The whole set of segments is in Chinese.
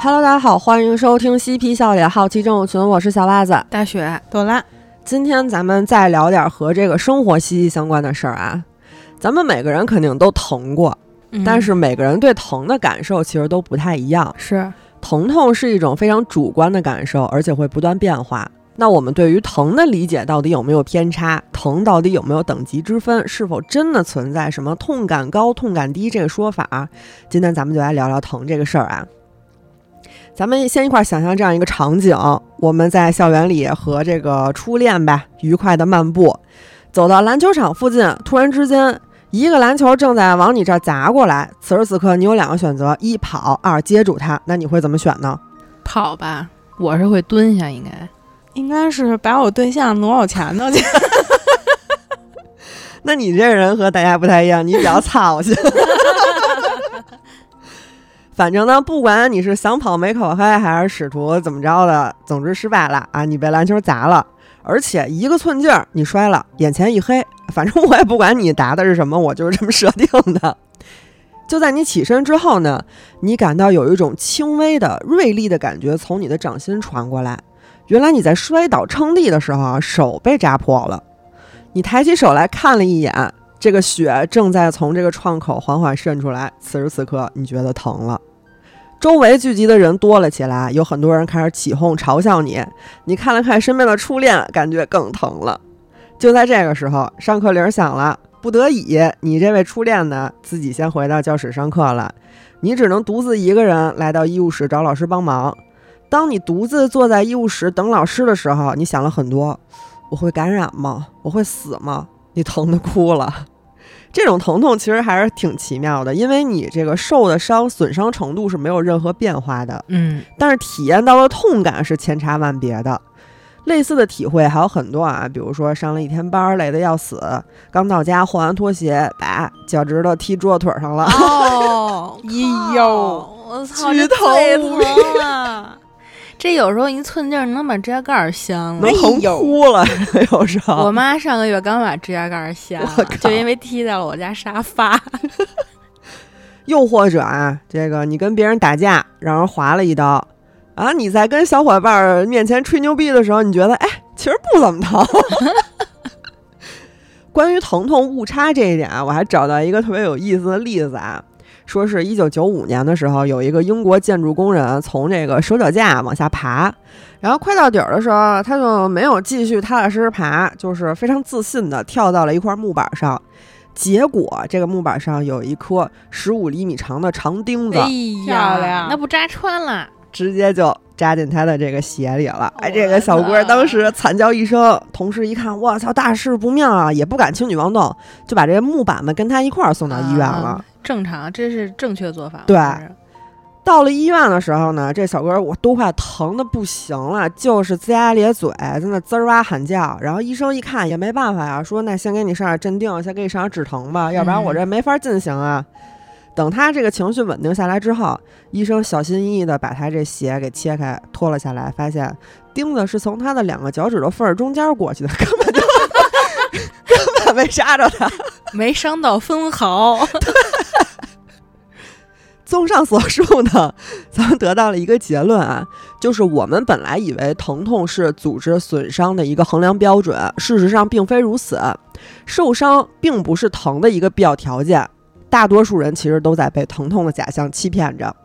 Hello，大家好，欢迎收听嬉皮笑脸好奇症群，我是小袜子大雪。朵拉，今天咱们再聊点和这个生活息息相关的事儿啊。咱们每个人肯定都疼过，嗯但是每个人对疼的感受其实都不太一样。是疼痛是一种非常主观的感受，而且会不断变化。那我们对于疼的理解到底有没有偏差？疼到底有没有等级之分？是否真的存在什么痛感高、痛感低这个说法？今天咱们就来聊聊疼这个事儿啊。咱们先一块儿想象这样一个场景：我们在校园里和这个初恋吧，愉快的漫步，走到篮球场附近，突然之间，一个篮球正在往你这儿砸过来。此时此刻，你有两个选择：一跑，二接住它。那你会怎么选呢？跑吧，我是会蹲下，应该应该是把我对象挪我前头去。那你这人和大家不太一样，你比较操心。反正呢，不管你是想跑没跑开，还是试图怎么着的，总之失败了啊！你被篮球砸了，而且一个寸劲儿你摔了，眼前一黑。反正我也不管你答的是什么，我就是这么设定的。就在你起身之后呢，你感到有一种轻微的锐利的感觉从你的掌心传过来。原来你在摔倒撑地的时候啊，手被扎破了。你抬起手来看了一眼，这个血正在从这个创口缓缓渗出来。此时此刻，你觉得疼了。周围聚集的人多了起来，有很多人开始起哄嘲笑你。你看了看身边的初恋，感觉更疼了。就在这个时候，上课铃响了，不得已，你这位初恋呢，自己先回到教室上课了。你只能独自一个人来到医务室找老师帮忙。当你独自坐在医务室等老师的时候，你想了很多：我会感染吗？我会死吗？你疼得哭了。这种疼痛其实还是挺奇妙的，因为你这个受的伤损伤程度是没有任何变化的，嗯，但是体验到的痛感是千差万别的。类似的体会还有很多啊，比如说上了一天班，累得要死，刚到家换完拖鞋，把脚趾头踢桌子腿上了。哦，哎呦，我操，剧疼啊！这有时候一寸劲儿能把指甲盖儿掀了能。疼哭了，有时候。我妈上个月刚把指甲盖儿掀了就因为踢到了我家沙发。又或者啊，这个你跟别人打架，让人划了一刀，啊，你在跟小伙伴儿面前吹牛逼的时候，你觉得哎，其实不怎么疼。关于疼痛误差这一点啊，我还找到一个特别有意思的例子啊，说是一九九五年的时候，有一个英国建筑工人从这个手脚架往下爬，然后快到底儿的时候，他就没有继续踏踏实实爬，就是非常自信的跳到了一块木板上。结果这个木板上有一颗十五厘米长的长钉子，哎漂呀，亮那不扎穿了？直接就扎进他的这个鞋里了。哎，这个小的郭当时惨叫一声，同事一看，我操，大事不妙啊，也不敢轻举妄动，就把这个木板子跟他一块儿送到医院了。啊正常，这是正确做法。对到了医院的时候呢，这小哥我都快疼的不行了，就是龇牙咧嘴，在那滋儿哇喊叫。然后医生一看也没办法呀，说那先给你上点镇定，先给你上点止疼吧，要不然我这没法进行啊。等他这个情绪稳定下来之后，医生小心翼翼的把他这鞋给切开，脱了下来，发现钉子是从他的两个脚趾头缝儿中间过去的，根本就 根本没扎着他。没伤到分毫。综上所述呢，咱们得到了一个结论啊，就是我们本来以为疼痛是组织损伤的一个衡量标准，事实上并非如此。受伤并不是疼的一个必要条件，大多数人其实都在被疼痛的假象欺骗着。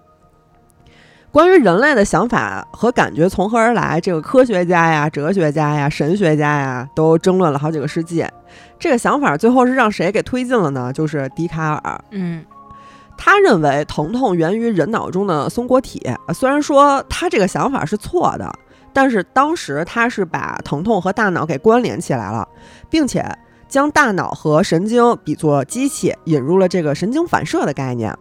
关于人类的想法和感觉从何而来，这个科学家呀、哲学家呀、神学家呀都争论了好几个世纪。这个想法最后是让谁给推进了呢？就是笛卡尔。嗯，他认为疼痛源于人脑中的松果体，虽然说他这个想法是错的，但是当时他是把疼痛和大脑给关联起来了，并且将大脑和神经比作机器，引入了这个神经反射的概念。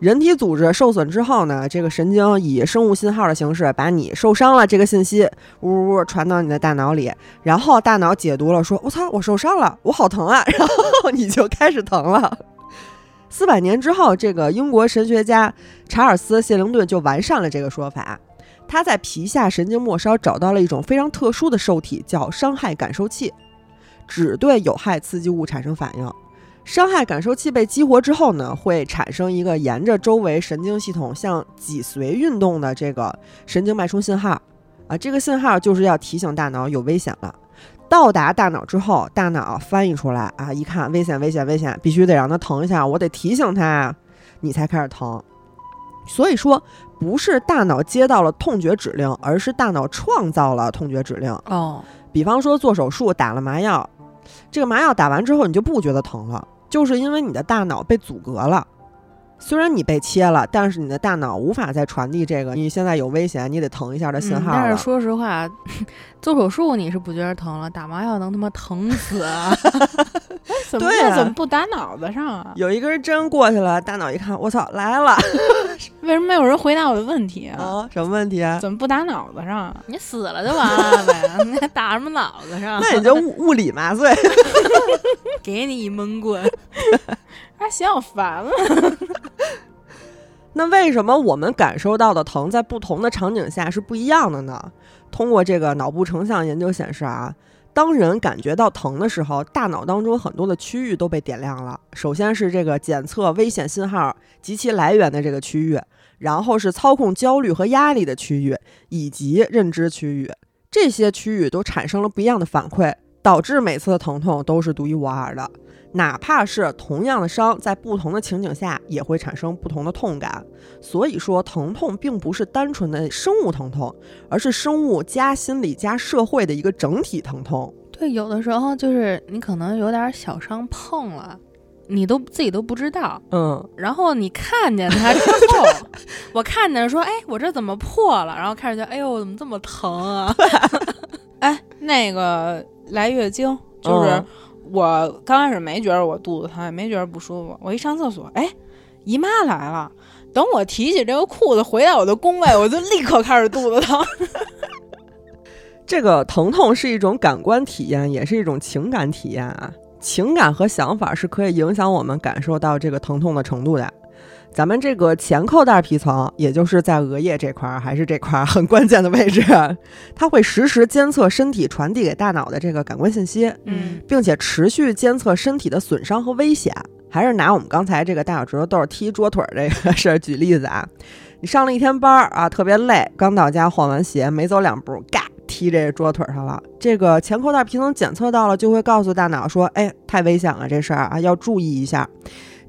人体组织受损之后呢，这个神经以生物信号的形式把你受伤了这个信息呜呜呜传到你的大脑里，然后大脑解读了，说：“我操，我受伤了，我好疼啊！”然后你就开始疼了。四百年之后，这个英国神学家查尔斯·谢灵顿就完善了这个说法。他在皮下神经末梢找到了一种非常特殊的受体，叫伤害感受器，只对有害刺激物产生反应。伤害感受器被激活之后呢，会产生一个沿着周围神经系统向脊髓运动的这个神经脉冲信号啊，这个信号就是要提醒大脑有危险了。到达大脑之后，大脑翻译出来啊，一看危险危险危险，必须得让它疼一下，我得提醒它，你才开始疼。所以说，不是大脑接到了痛觉指令，而是大脑创造了痛觉指令。哦，比方说做手术打了麻药，这个麻药打完之后你就不觉得疼了，就是因为你的大脑被阻隔了。虽然你被切了，但是你的大脑无法再传递这个你现在有危险，你得疼一下的信号了。但是说实话，做手术你是不觉得疼了，打麻药能他妈疼死啊！怎么对啊怎么不打脑子上啊？有一根针过去了，大脑一看，我操，来了 为什么没有人回答我的问题啊？啊！什么问题啊？怎么不打脑子上啊？你死了就完了呗，你还打什么脑子上？那你就物物理麻醉。给你一闷棍。啊，嫌我烦了。那为什么我们感受到的疼在不同的场景下是不一样的呢？通过这个脑部成像研究显示啊，当人感觉到疼的时候，大脑当中很多的区域都被点亮了。首先是这个检测危险信号及其来源的这个区域，然后是操控焦虑和压力的区域，以及认知区域。这些区域都产生了不一样的反馈，导致每次的疼痛都是独一无二的。哪怕是同样的伤，在不同的情景下也会产生不同的痛感。所以说，疼痛并不是单纯的生物疼痛，而是生物加心理加社会的一个整体疼痛。对，有的时候就是你可能有点小伤碰了，你都自己都不知道。嗯，然后你看见它之后，我看见说，哎，我这怎么破了？然后开始觉得，哎呦，怎么这么疼啊？哎，那个来月经，就是嗯我刚开始没觉得我肚子疼，也没觉得不舒服。我一上厕所，哎，姨妈来了。等我提起这个裤子回到我的工位，我就立刻开始肚子疼。这个疼痛是一种感官体验，也是一种情感体验啊。情感和想法是可以影响我们感受到这个疼痛的程度的。咱们这个前扣带皮层，也就是在额叶这块儿，还是这块儿很关键的位置，它会实时监测身体传递给大脑的这个感官信息，嗯，并且持续监测身体的损伤和危险。还是拿我们刚才这个大脚趾头豆踢桌腿儿这个事儿举例子啊，你上了一天班儿啊，特别累，刚到家换完鞋，没走两步，嘎踢这桌腿上了。这个前扣带皮层检测到了，就会告诉大脑说：“哎，太危险了，这事儿啊要注意一下。”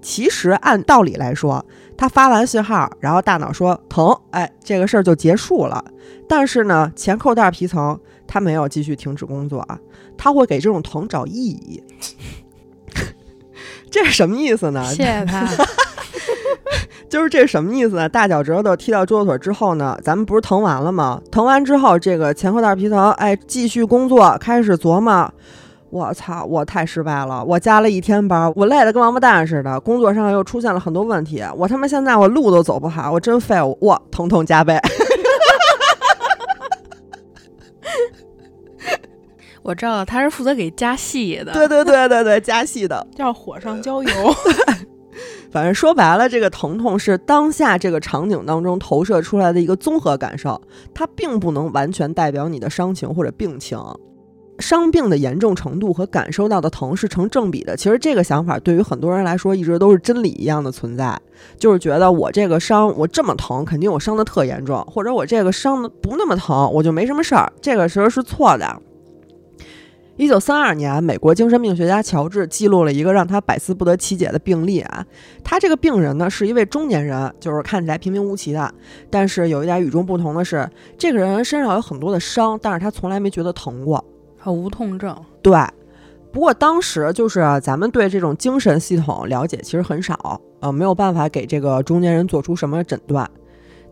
其实按道理来说，他发完信号，然后大脑说疼，哎，这个事儿就结束了。但是呢，前扣带皮层它没有继续停止工作啊，它会给这种疼找意义。这是什么意思呢？谢谢他。就是这是什么意思呢？大脚趾头踢到桌子腿之后呢，咱们不是疼完了吗？疼完之后，这个前扣带皮层，哎，继续工作，开始琢磨。我操！我太失败了！我加了一天班，我累得跟王八蛋似的，工作上又出现了很多问题。我他妈现在我路都走不好，我真废物！哇，疼痛加倍。我知道他是负责给加戏的。对对对对对，加戏的。叫火上浇油。反正说白了，这个疼痛是当下这个场景当中投射出来的一个综合感受，它并不能完全代表你的伤情或者病情。伤病的严重程度和感受到的疼是成正比的。其实这个想法对于很多人来说一直都是真理一样的存在，就是觉得我这个伤我这么疼，肯定我伤的特严重，或者我这个伤的不那么疼，我就没什么事儿。这个时候是错的。一九三二年，美国精神病学家乔治记录了一个让他百思不得其解的病例啊。他这个病人呢是一位中年人，就是看起来平平无奇的，但是有一点与众不同的是，这个人身上有很多的伤，但是他从来没觉得疼过。无痛症。对，不过当时就是咱们对这种精神系统了解其实很少，呃，没有办法给这个中年人做出什么诊断。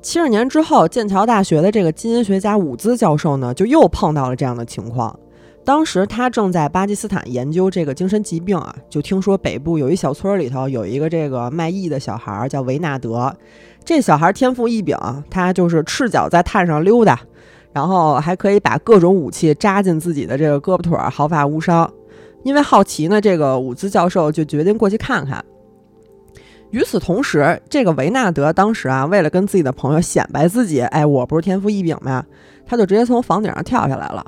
七十年之后，剑桥大学的这个基因学家伍兹教授呢，就又碰到了这样的情况。当时他正在巴基斯坦研究这个精神疾病啊，就听说北部有一小村里头有一个这个卖艺的小孩儿叫维纳德，这小孩天赋异禀，他就是赤脚在炭上溜达。然后还可以把各种武器扎进自己的这个胳膊腿儿，毫发无伤。因为好奇呢，这个伍兹教授就决定过去看看。与此同时，这个维纳德当时啊，为了跟自己的朋友显摆自己，哎，我不是天赋异禀吗？他就直接从房顶上跳下来了，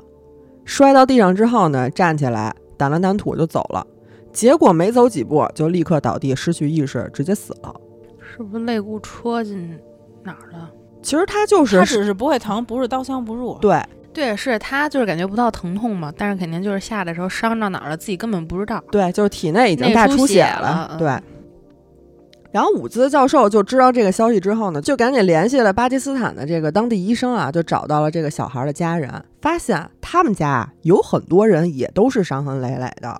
摔到地上之后呢，站起来掸了掸土就走了。结果没走几步就立刻倒地，失去意识，直接死了。是不是肋骨戳进哪儿了？其实他就是他只是不会疼，不是刀枪不入。对对，是他就是感觉不到疼痛嘛，但是肯定就是下的时候伤到哪儿了，自己根本不知道。对，就是体内已经大出血血了嗯对。然后伍兹教授就知道这个消息之后呢，就赶紧联系了巴基斯坦的这个当地医生啊，就找到了这个小孩的家人，发现他们家啊有很多人也都是伤痕累累的，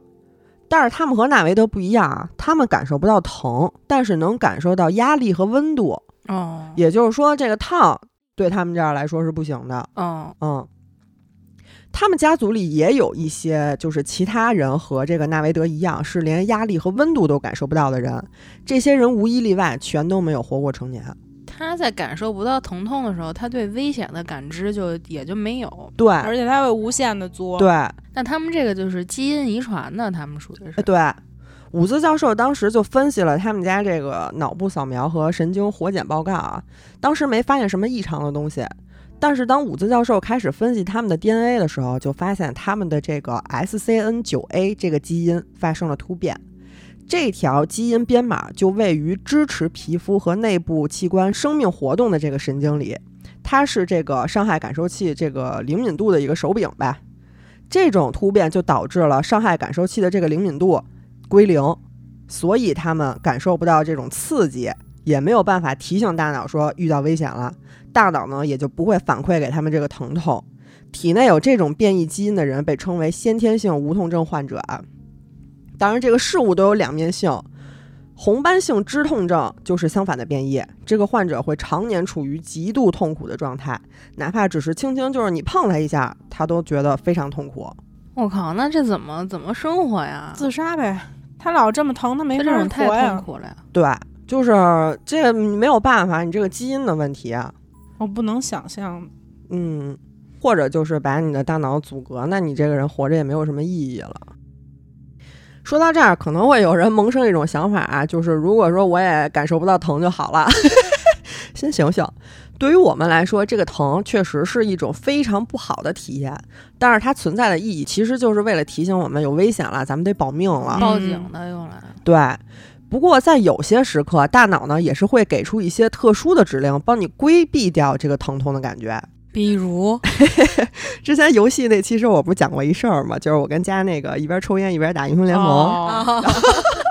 但是他们和纳维德不一样啊，他们感受不到疼，但是能感受到压力和温度，哦，也就是说这个烫对他们这儿来说是不行的。哦，嗯，他们家族里也有一些，就是其他人和这个纳维德一样，是连压力和温度都感受不到的人。这些人无一例外，全都没有活过成年。他在感受不到疼痛的时候，他对危险的感知就也就没有。对，而且他会无限的作。对，那他们这个就是基因遗传的，他们属于是呃。对。伍兹教授当时就分析了他们家这个脑部扫描和神经活检报告啊，当时没发现什么异常的东西。但是当伍兹教授开始分析他们的 DNA 的时候，就发现他们的这个 SCN9A 这个基因发生了突变。这条基因编码就位于支持皮肤和内部器官生命活动的这个神经里，它是这个伤害感受器这个灵敏度的一个手柄吧。这种突变就导致了伤害感受器的这个灵敏度归零，所以他们感受不到这种刺激，也没有办法提醒大脑说遇到危险了，大脑呢也就不会反馈给他们这个疼痛。体内有这种变异基因的人被称为先天性无痛症患者啊。当然，这个事物都有两面性。红斑性肢痛症就是相反的变异，这个患者会常年处于极度痛苦的状态，哪怕只是轻轻就是你碰他一下，他都觉得非常痛苦。我靠，那这怎么怎么生活呀？自杀呗。他老这么疼，他没法这种太活呀痛。苦了呀！对，就是这个没有办法，你这个基因的问题啊，我不能想象，嗯，或者就是把你的大脑阻隔，那你这个人活着也没有什么意义了。说到这儿，可能会有人萌生一种想法啊，就是如果说我也感受不到疼就好了，先醒醒。对于我们来说，这个疼确实是一种非常不好的体验，但是它存在的意义其实就是为了提醒我们有危险了，咱们得保命了。报警的用来。对，不过在有些时刻，大脑呢也是会给出一些特殊的指令，帮你规避掉这个疼痛的感觉。比如，之前游戏那期时候我不是讲过一事儿吗？就是我跟家那个一边抽烟一边打英雄联盟。哦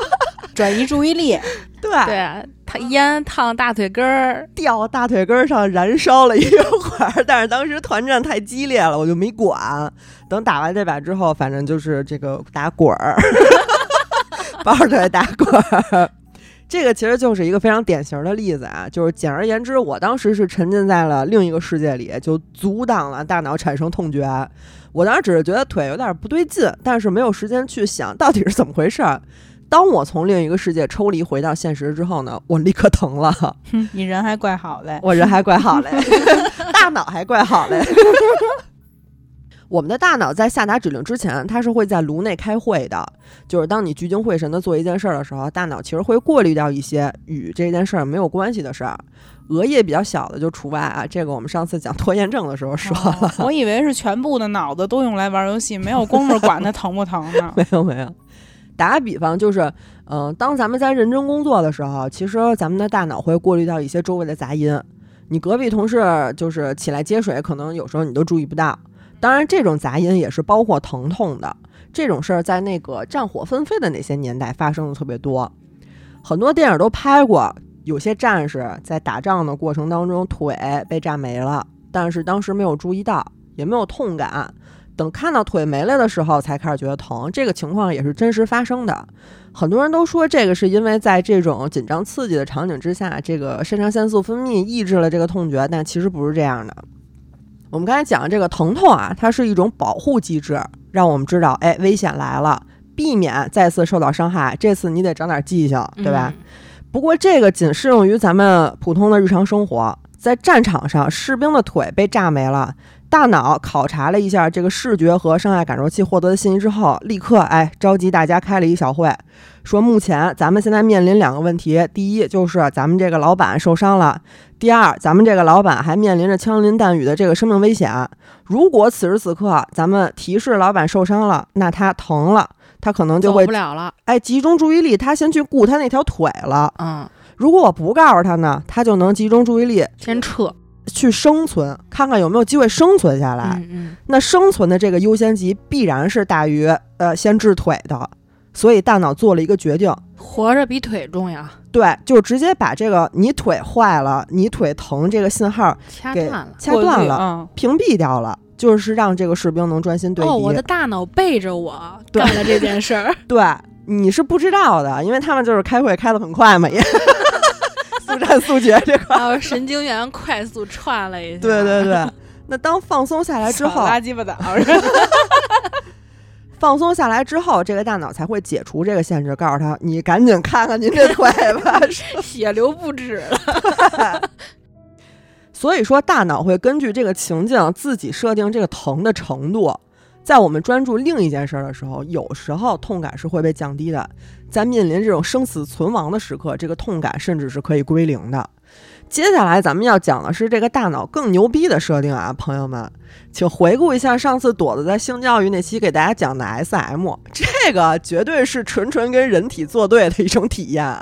转移注意力。对，对啊，烟烫大腿根儿，掉大腿根儿上燃烧了一会儿，但是当时团战太激烈了，我就没管。等打完这把之后，反正就是这个打滚儿，抱着腿打滚儿。这个其实就是一个非常典型的例子啊，就是简而言之，我当时是沉浸在了另一个世界里，就阻挡了大脑产生痛觉。我当时只是觉得腿有点不对劲，但是没有时间去想到底是怎么回事儿。当我从另一个世界抽离回到现实之后呢，我立刻疼了。哼你人还怪好嘞。我人还怪好嘞，大脑还怪好嘞。我们的大脑在下达指令之前，它是会在颅内开会的。就是当你聚精会神的做一件事儿的时候，大脑其实会过滤掉一些与这件事儿没有关系的事儿。额叶比较小的就除外啊，这个我们上次讲拖延症的时候说了。哦我以为是全部的脑子都用来玩游戏，没有功夫管它疼不疼呢。没 有没有。打个比方，就是，嗯、当咱们在认真工作的时候，其实咱们的大脑会过滤掉一些周围的杂音。你隔壁同事就是起来接水，可能有时候你都注意不到。当然，这种杂音也是包括疼痛的。这种事儿在那个战火纷飞的那些年代发生的特别多，很多电影都拍过。有些战士在打仗的过程当中腿被炸没了，但是当时没有注意到，也没有痛感。等看到腿没了的时候，才开始觉得疼。这个情况也是真实发生的。很多人都说这个是因为在这种紧张刺激的场景之下，这个肾上腺素分泌抑制了这个痛觉，但其实不是这样的。我们刚才讲的这个疼痛啊，它是一种保护机制，让我们知道，哎，危险来了，避免再次受到伤害。这次你得长点记性，对吧？嗯不过这个仅适用于咱们普通的日常生活，在战场上，士兵的腿被炸没了，大脑考察了一下这个视觉和伤害感受器获得的信息之后，立刻哎召集大家开了一小会，说目前咱们现在面临两个问题，第一就是咱们这个老板受伤了，第二咱们这个老板还面临着枪林弹雨的这个生命危险。如果此时此刻咱们提示老板受伤了，那他疼了，他可能就走会不了了。哎集中注意力，他先去顾他那条腿了。嗯，如果我不告诉他呢，他就能集中注意力先撤。去生存，看看有没有机会生存下来。嗯嗯，那生存的这个优先级必然是大于呃先治腿的，所以大脑做了一个决定，活着比腿重要，对，就直接把这个你腿坏了、你腿疼这个信号给掐断了。掐断了，屏蔽掉了，就是让这个士兵能专心对敌。哦，我的大脑背着我对干了这件事儿。对，你是不知道的，因为他们就是开会开的很快嘛，也速战速决这块。然后神经元快速串了一下。对对对，那当放松下来之后，拉鸡巴倒，放松下来之后，这个大脑才会解除这个限制，告诉他你赶紧看看您这腿吧。血流不止了。所以说，大脑会根据这个情境自己设定这个疼的程度。在我们专注另一件事儿的时候，有时候痛感是会被降低的；在面临这种生死存亡的时刻，这个痛感甚至是可以归零的。接下来咱们要讲的是这个大脑更牛逼的设定啊，朋友们，请回顾一下上次朵子在性教育那期给大家讲的 SM，这个绝对是纯纯跟人体作对的一种体验。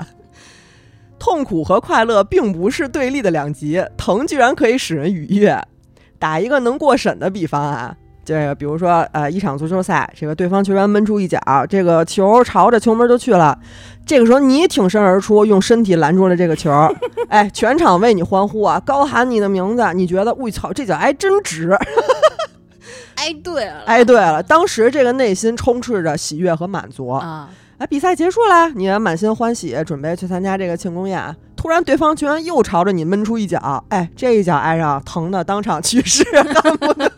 痛苦和快乐并不是对立的两极，疼居然可以使人愉悦。打一个能过审的比方啊，这个比如说呃一场足球赛，这个对方球员闷出一脚，这个球朝着球门就去了，这个时候你挺身而出，用身体拦住了这个球，哎，全场为你欢呼啊，高喊你的名字，你觉得我操这脚挨真值，哎，对了，哎对了，当时这个内心充斥着喜悦和满足，啊，哎，比赛结束了，你也满心欢喜，准备去参加这个庆功宴。突然，对方球员又朝着你闷出一脚，哎，这一脚挨上，疼的当场去世，恨不得。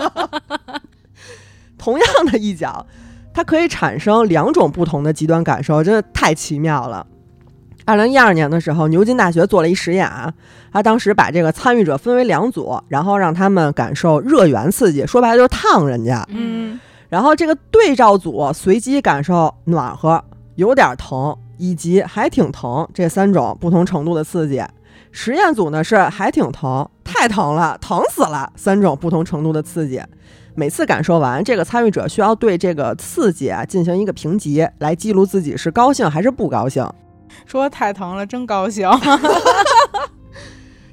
同样的一脚，它可以产生两种不同的极端感受，真的太奇妙了。二零一二年的时候，牛津大学做了一实验啊，他当时把这个参与者分为两组，然后让他们感受热源刺激，说白了就是烫人家。嗯，然后这个对照组随机感受暖和、有点疼以及还挺疼这三种不同程度的刺激。实验组呢是还挺疼、太疼了、疼死了三种不同程度的刺激。每次感受完，这个参与者需要对这个刺激啊进行一个评级，来记录自己是高兴还是不高兴。说太疼了，真高兴。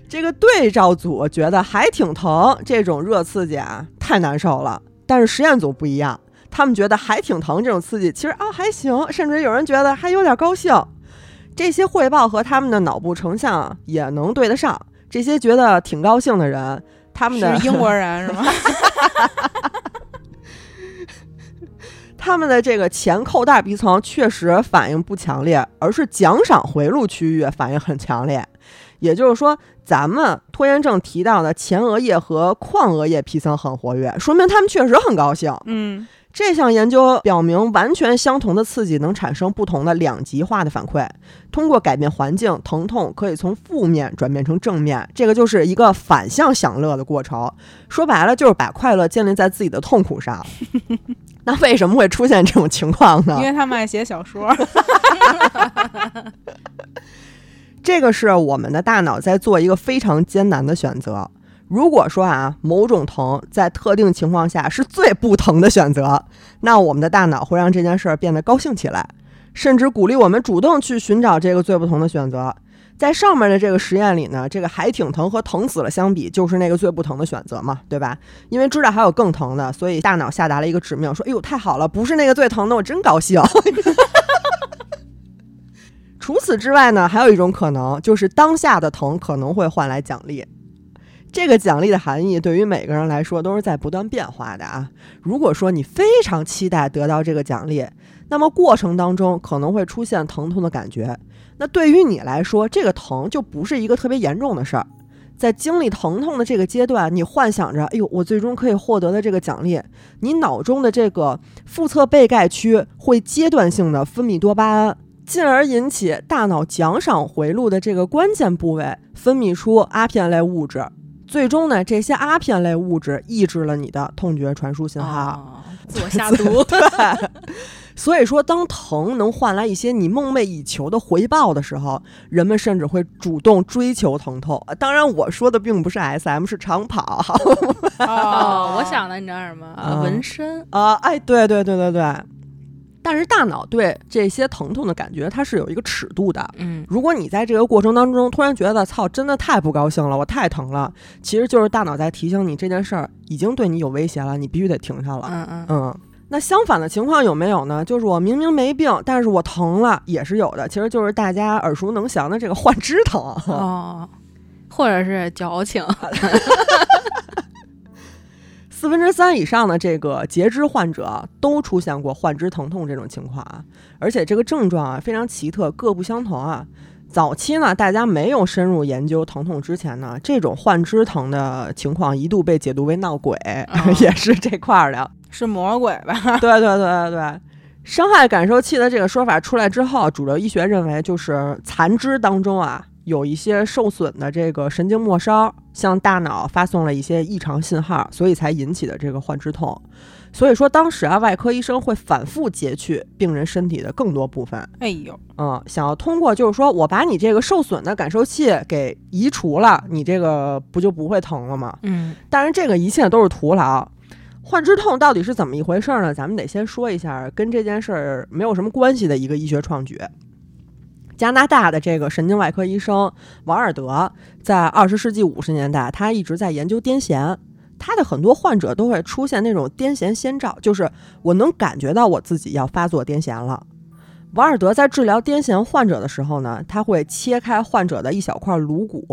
这个对照组觉得还挺疼，这种热刺激啊太难受了。但是实验组不一样，他们觉得还挺疼这种刺激其实啊还行，甚至有人觉得还有点高兴。这些汇报和他们的脑部成像也能对得上。这些觉得挺高兴的人，他们的是英国人是吗？他们的这个前扣大皮层确实反应不强烈，而是奖赏回路区域反应很强烈。也就是说，咱们拖延症提到的前额叶和眶额叶皮层很活跃，说明他们确实很高兴。嗯，这项研究表明，完全相同的刺激能产生不同的两极化的反馈。通过改变环境，疼痛可以从负面转变成正面，这个就是一个反向享乐的过程。说白了，就是把快乐建立在自己的痛苦上。那为什么会出现这种情况呢因？为他们爱写小说。这个是我们的大脑在做一个非常艰难的选择。如果说啊，某种疼在特定情况下是最不疼的选择，那我们的大脑会让这件事儿变得高兴起来，甚至鼓励我们主动去寻找这个最不同的选择。在上面的这个实验里呢，这个还挺疼和疼死了相比，就是那个最不疼的选择嘛，对吧？因为知道还有更疼的，所以大脑下达了一个指命，说：“哎呦，太好了，不是那个最疼的，我真高兴。”除此之外呢，还有一种可能，就是当下的疼可能会换来奖励。这个奖励的含义对于每个人来说都是在不断变化的啊。如果说你非常期待得到这个奖励，那么过程当中可能会出现疼痛的感觉。那对于你来说，这个疼就不是一个特别严重的事儿。在经历疼痛的这个阶段，你幻想着，哎呦，我最终可以获得的这个奖励，你脑中的这个腹侧背盖区会阶段性的分泌多巴胺。进而引起大脑奖赏回路的这个关键部位分泌出阿片类物质，最终呢，这些阿片类物质抑制了你的痛觉传输信号。哦自我下毒。对，所以说，当疼能换来一些你梦寐以求的回报的时候，人们甚至会主动追求疼痛。啊当然，我说的并不是 SM，是长跑。哦，我想的你知道什么？啊纹身。啊，哎，对对对对对。但是大脑对这些疼痛的感觉，它是有一个尺度的。嗯如果你在这个过程当中突然觉得操，真的太不高兴了，我太疼了，其实就是大脑在提醒你这件事儿已经对你有威胁了，你必须得停下了。嗯嗯，嗯，那相反的情况有没有呢？就是我明明没病，但是我疼了，也是有的。其实就是大家耳熟能详的这个 幻肢疼。哦，或者是矫情。四分之三以上的这个截肢患者都出现过幻肢疼痛这种情况啊，而且这个症状啊非常奇特，各不相同啊。早期呢，大家没有深入研究疼痛之前呢，这种幻肢疼的情况一度被解读为闹鬼，哦 也是这块儿的。是魔鬼吧？对对对对对，伤害感受器的这个说法出来之后，主流医学认为就是残肢当中啊有一些受损的这个神经末梢向大脑发送了一些异常信号，所以才引起的这个幻肢痛。所以说当时啊，外科医生会反复截去病人身体的更多部分，哎呦，嗯，想要通过就是说我把你这个受损的感受器给移除了，你这个不就不会疼了吗？嗯当然，这个一切都是徒劳。幻肢痛到底是怎么一回事呢？咱们得先说一下跟这件事儿没有什么关系的一个医学创举。加拿大的这个神经外科医生王尔德在二十世纪五十年代，他一直在研究癫痫。他的很多患者都会出现那种癫痫先兆，就是我能感觉到我自己要发作癫痫了。王尔德在治疗癫痫患者的时候呢，他会切开患者的一小块颅骨，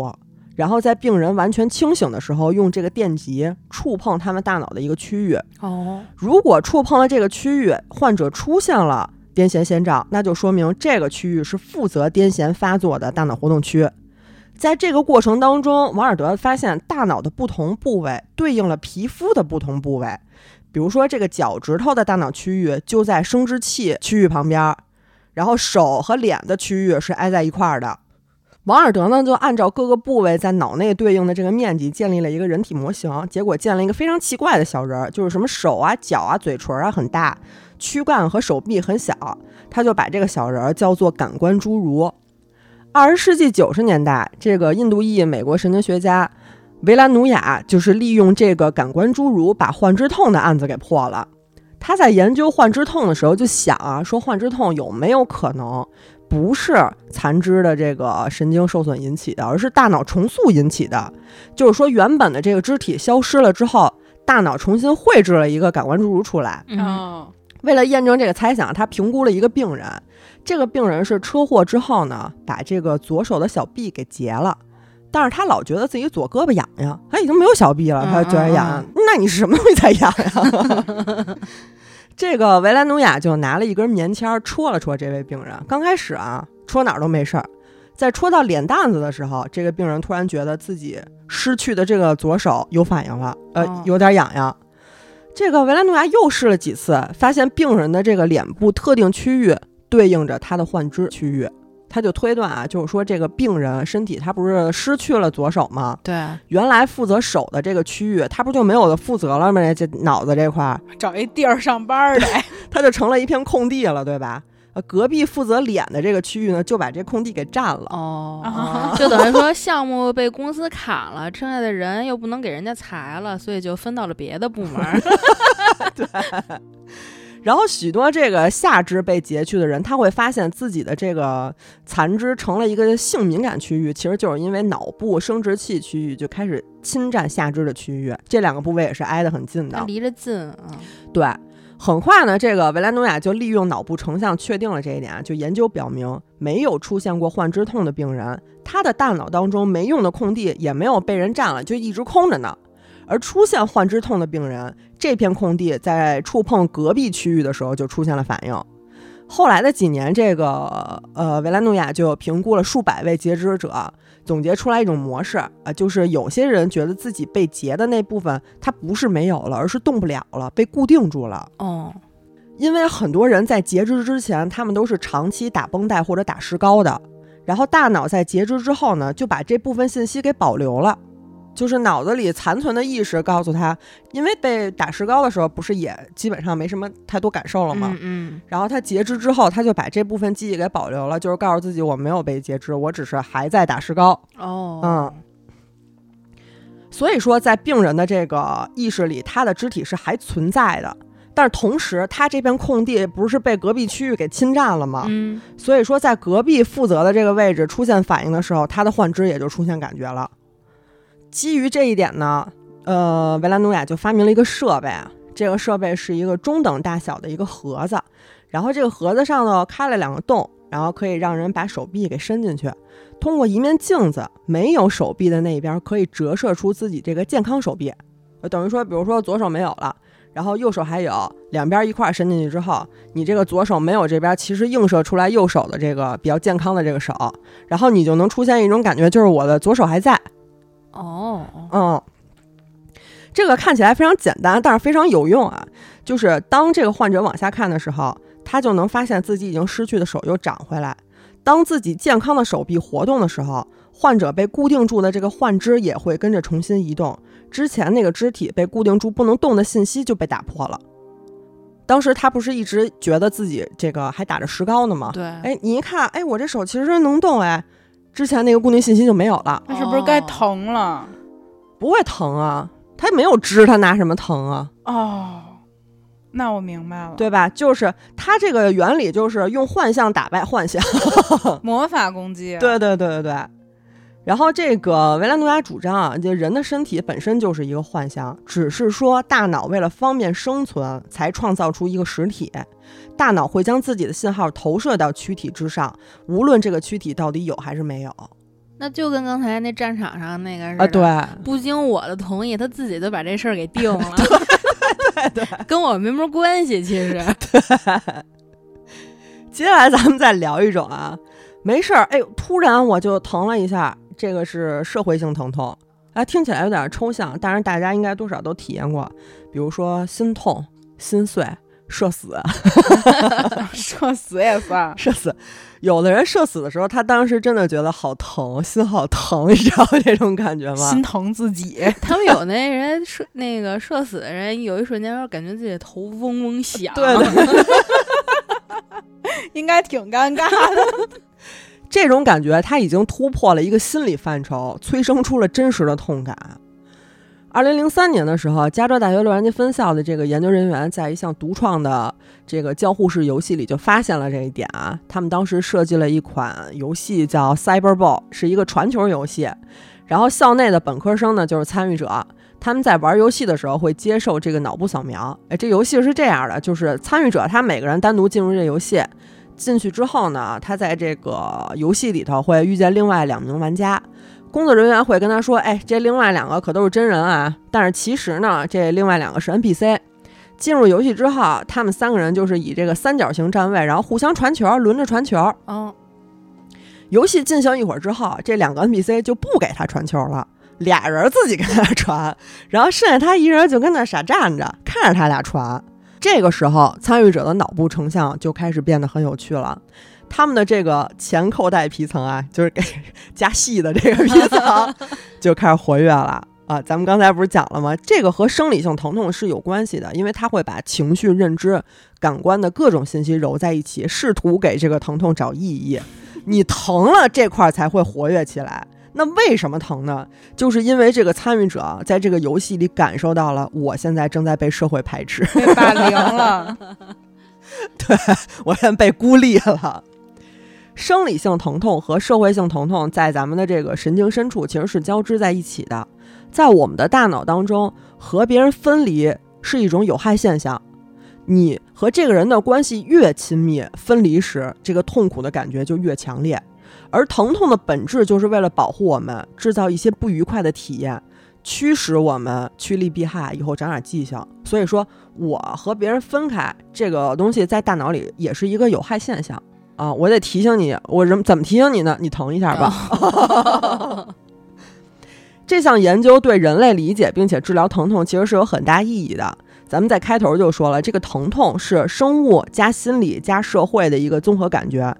然后在病人完全清醒的时候，用这个电极触碰他们大脑的一个区域。哦，如果触碰了这个区域，患者出现了癫痫先兆，那就说明这个区域是负责癫痫发作的大脑活动区。在这个过程当中，王尔德发现大脑的不同部位对应了皮肤的不同部位，比如说这个脚趾头的大脑区域就在生殖器区域旁边，然后手和脸的区域是挨在一块儿的。王尔德呢，就按照各个部位在脑内对应的这个面积建立了一个人体模型，结果建了一个非常奇怪的小人儿，就是什么手啊、脚啊、嘴唇啊很大，躯干和手臂很小，他就把这个小人儿叫做感官侏儒。二十世纪九十年代，这个印度裔美国神经学家维兰努亚就是利用这个感官侏儒把幻肢痛的案子给破了。他在研究幻肢痛的时候就想啊，说幻肢痛有没有可能不是残肢的这个神经受损引起的，而是大脑重塑引起的？就是说，原本的这个肢体消失了之后，大脑重新绘制了一个感官侏儒出来。嗯哦，为了验证这个猜想，他评估了一个病人。这个病人是车祸之后呢，把这个左手的小臂给截了，但是他老觉得自己左胳膊痒痒，他已经没有小臂了，他就觉得痒痒。那你是什么东西在痒痒？这个维兰努亚就拿了一根棉签儿戳了戳这位病人。刚开始啊，戳哪儿都没事儿，在戳到脸蛋子的时候，这个病人突然觉得自己失去的这个左手有反应了，呃哦，有点痒痒。这个维兰努亚又试了几次，发现病人的这个脸部特定区域对应着他的患肢区域，他就推断啊，就是说这个病人身体他不是失去了左手吗？对，原来负责手的这个区域，他不就没有了负责了吗？这脑子这块儿，找一地儿上班的，他就成了一片空地了，对吧？呃，隔壁负责脸的这个区域呢，就把这空地给占了。哦，啊 就等于说项目被公司砍了，剩下的人又不能给人家裁了，所以就分到了别的部门儿。然后许多这个下肢被截去的人，他会发现自己的这个残肢成了一个性敏感区域，其实就是因为脑部生殖器区域就开始侵占下肢的区域，这两个部位也是挨得很近的。离着近啊，对，很快呢，这个维兰努亚就利用脑部成像确定了这一点啊，就研究表明，没有出现过患肢痛的病人，他的大脑当中没用的空地也没有被人占了，就一直空着呢。而出现幻肢痛的病人，这片空地在触碰隔壁区域的时候就出现了反应。后来的几年，这个呃维兰诺亚就评估了数百位截肢者，总结出来一种模式啊、呃就是有些人觉得自己被截的那部分，它不是没有了，而是动不了了，被固定住了。哦，因为很多人在截肢之前，他们都是长期打绷带或者打石膏的，然后大脑在截肢之后呢，就把这部分信息给保留了，就是脑子里残存的意识告诉他，因为被打石膏的时候不是也基本上没什么太多感受了吗？嗯然后他截肢之后，他就把这部分记忆给保留了，就是告诉自己我没有被截肢，我只是还在打石膏。嗯，哦，嗯，所以说在病人的这个意识里，他的肢体是还存在的。但是同时，他这片空地不是被隔壁区域给侵占了吗？嗯，所以说，在隔壁负责的这个位置出现反应的时候，他的幻肢也就出现感觉了。基于这一点呢，呃，维兰努亚就发明了一个设备啊，这个设备是一个中等大小的一个盒子，然后这个盒子上呢开了两个洞，然后可以让人把手臂给伸进去，通过一面镜子，没有手臂的那一边可以折射出自己这个健康手臂，等于说，比如说左手没有了。然后右手还有，两边一块伸进去之后，你这个左手没有这边，其实映射出来右手的这个比较健康的这个手，然后你就能出现一种感觉，就是我的左手还在。哦，嗯，这个看起来非常简单，但是非常有用啊。就是当这个患者往下看的时候，他就能发现自己已经失去的手又长回来。当自己健康的手臂活动的时候，患者被固定住的这个患肢也会跟着重新移动，之前那个肢体被固定住不能动的信息就被打破了。当时他不是一直觉得自己这个还打着石膏呢吗？对，哎，你一看，哎，我这手其实能动，哎，之前那个固定信息就没有了，那是不是该哦疼了？不会疼啊，他没有知，他拿什么疼啊？哦，那我明白了。，对吧？就是他这个原理就是用幻象打败幻象。魔法攻击。对对对对对。然后这个维兰诺亚主张啊，就人的身体本身就是一个幻象，只是说大脑为了方便生存，才创造出一个实体。大脑会将自己的信号投射到躯体之上，无论这个躯体到底有还是没有。那就跟刚才那战场上那个似的。啊，对，不经我的同意，他自己就把这事儿给定了，对对对。跟我没什么关系。其实，对 接下来咱们再聊一种啊，没事儿，哎呦，突然我就疼了一下，这个是社会性疼痛，啊，听起来有点抽象，但是大家应该多少都体验过，比如说心痛、心碎、社死、社死也算。社死。有的人社死的时候，他当时真的觉得好疼，心好疼，你知道 这种感觉吗？心疼自己，他们有那人射那个社死的人，有一瞬间说感觉自己的头嗡嗡响。对对应该挺尴尬的。这种感觉，它已经突破了一个心理范畴，催生出了真实的痛感。二零零三年的时候，加州大学洛杉矶分校的这个研究人员在一项独创的这个交互式游戏里就发现了这一点啊。他们当时设计了一款游戏叫 Cyberball，是一个传球游戏。然后校内的本科生呢就是参与者，他们在玩游戏的时候会接受这个脑部扫描。哎，这游戏是这样的，就是参与者他每个人单独进入这游戏，进去之后呢，他在这个游戏里头会遇见另外两名玩家。工作人员会跟他说：“哎，这另外两个可都是真人啊！”但是其实呢，这另外两个是 NPC。进入游戏之后，他们三个人就是以这个三角形站位，然后互相传球，轮着传球。嗯，游戏进行一会儿之后，这两个 NPC 就不给他传球了，俩人自己跟他传，然后剩下他一人就跟那傻站着，看着他俩传。这个时候，参与者的脑部成像就开始变得很有趣了。他们的这个前扣带皮层啊，就是给加细的这个皮层，就开始活跃了啊。咱们刚才不是讲了吗？这个和生理性疼痛是有关系的，因为它会把情绪、认知、感官的各种信息揉在一起，试图给这个疼痛找意义。你疼了，这块儿才会活跃起来。那为什么疼呢？就是因为这个参与者在这个游戏里感受到了，我现在正在被社会排斥，被霸凌了。对我现在被孤立了。生理性疼痛和社会性疼痛在咱们的这个神经深处其实是交织在一起的，在我们的大脑当中，和别人分离是一种有害现象。你和这个人的关系越亲密，分离时这个痛苦的感觉就越强烈。而疼痛的本质就是为了保护我们，制造一些不愉快的体验，驱使我们趋利避害，以后长点记性。所以说，我和别人分开这个东西在大脑里也是一个有害现象啊！我得提醒你，我怎怎么提醒你呢？你疼一下吧。这项研究对人类理解并且治疗疼痛其实是有很大意义的。咱们在开头就说了，这个疼痛是生物加心理加社会的一个综合感觉。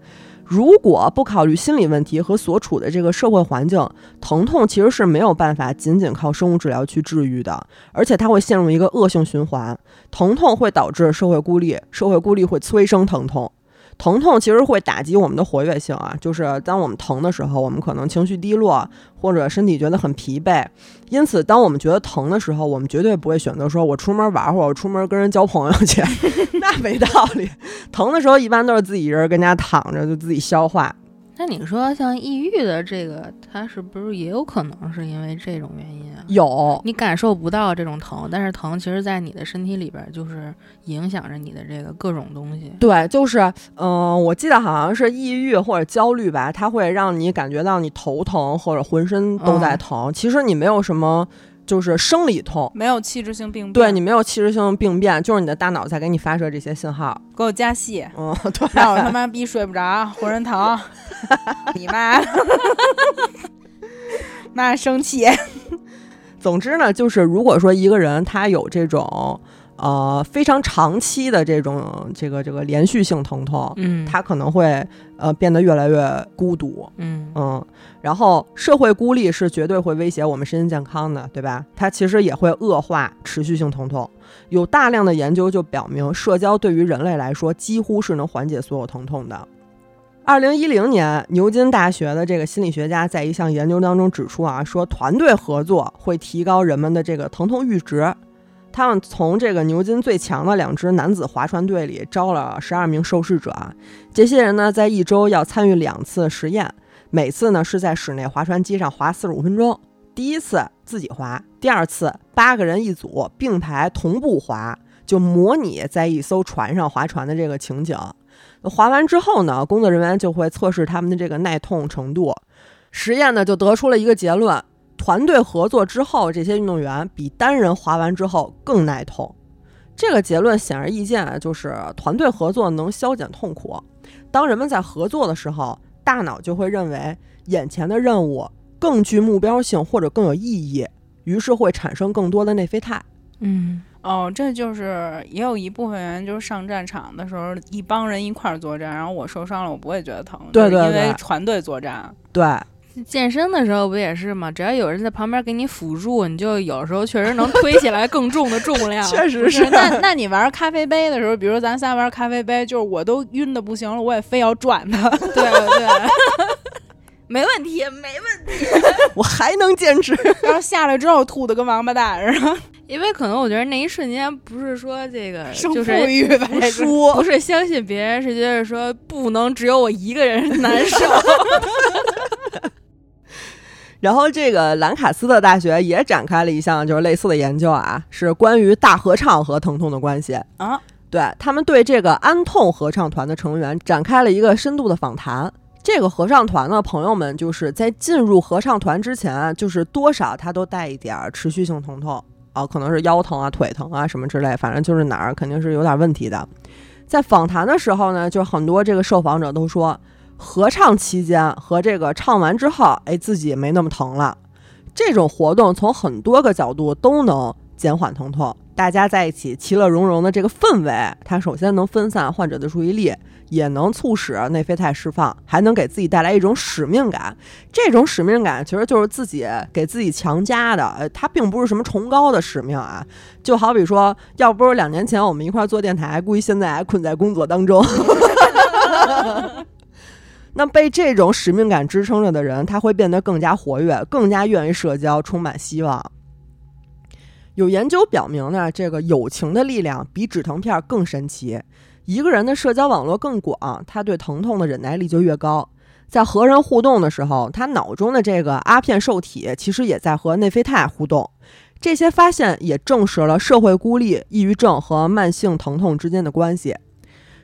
如果不考虑心理问题和所处的这个社会环境，疼痛其实是没有办法仅仅靠生物治疗去治愈的，而且它会陷入一个恶性循环。疼痛会导致社会孤立，社会孤立会催生疼痛。疼痛其实会打击我们的活跃性啊，就是当我们疼的时候，我们可能情绪低落，或者身体觉得很疲惫。因此，当我们觉得疼的时候，我们绝对不会选择说我出门玩会儿，我出门跟人交朋友去，那没道理。疼的时候，一般都是自己一人跟家躺着，就自己消化。那你说像抑郁的这个，它是不是也有可能是因为这种原因啊？有，你感受不到这种疼，但是疼其实在你的身体里边就是影响着你的这个各种东西。对，就是，嗯、我记得好像是抑郁或者焦虑吧，它会让你感觉到你头疼或者浑身都在疼，其实你没有什么。就是生理痛，没有器质性病变，对你没有器质性病变，就是你的大脑在给你发射这些信号。给我加戏，嗯，对，让我他妈逼睡不着，浑身疼，你妈，妈生气。总之呢，就是如果说一个人他有这种呃非常长期的这种这个这个连续性疼痛，嗯，他可能会呃变得越来越孤独，嗯嗯，然后社会孤立是绝对会威胁我们身心健康的，对吧？它其实也会恶化持续性疼痛。有大量的研究就表明，社交对于人类来说几乎是能缓解所有疼痛的。二零一零年，牛津大学的这个心理学家在一项研究当中指出啊，说团队合作会提高人们的这个疼痛阈值。他们从这个牛津最强的两支男子划船队里招了十二名受试者啊，这些人呢在一周要参与两次实验，每次呢是在室内划船机上划四十五分钟。第一次自己划，第二次八个人一组并排同步划，就模拟在一艘船上划船的这个情景。划完之后呢，工作人员就会测试他们的这个耐痛程度。实验呢就得出了一个结论：团队合作之后，这些运动员比单人滑完之后更耐痛。这个结论显而易见，就是团队合作能消减痛苦。当人们在合作的时候，大脑就会认为眼前的任务更具目标性或者更有意义，于是会产生更多的内啡肽。嗯哦，这就是也有一部分人就是上战场的时候，一帮人一块儿作战，然后我受伤了，我不会觉得疼，对对就是因为团队作战。对，健身的时候不也是吗？只要有人在旁边给你辅助，你就有时候确实能推起来更重的重量。确实不是。那那你玩咖啡杯的时候，比如咱仨玩咖啡杯，就是我都晕的不行了，我也非要转它。对对，没问题，没问题。我还能坚持。然后下来之后吐的跟王八蛋似的，因为可能我觉得那一瞬间不是说这个胜负就是不是相信别人，是觉得说不能只有我一个人难受。然后，这个兰卡斯特大学也展开了一项就是类似的研究啊，是关于大合唱和疼痛的关系。啊，对他们对这个安痛合唱团的成员展开了一个深度的访谈。这个合唱团的朋友们，就是在进入合唱团之前啊，就是多少他都带一点儿持续性疼痛啊，可能是腰疼啊、腿疼啊什么之类，反正就是哪儿肯定是有点问题的。在访谈的时候呢，就很多这个受访者都说，合唱期间和这个唱完之后，哎，自己没那么疼了。这种活动从很多个角度都能减缓疼痛。大家在一起其乐融融的这个氛围，它首先能分散患者的注意力，也能促使内啡肽释放，还能给自己带来一种使命感。这种使命感其实就是自己给自己强加的，它并不是什么崇高的使命啊。就好比说，要不是两年前我们一块儿做电台，估计现在还困在工作当中。那被这种使命感支撑着的人，他会变得更加活跃，更加愿意社交，充满希望。有研究表明呢，这个友情的力量比止疼片更神奇。一个人的社交网络更广，他对疼痛的忍耐力就越高。在和人互动的时候，他脑中的这个阿片受体其实也在和内啡肽互动。这些发现也证实了社会孤立、抑郁症和慢性疼痛之间的关系。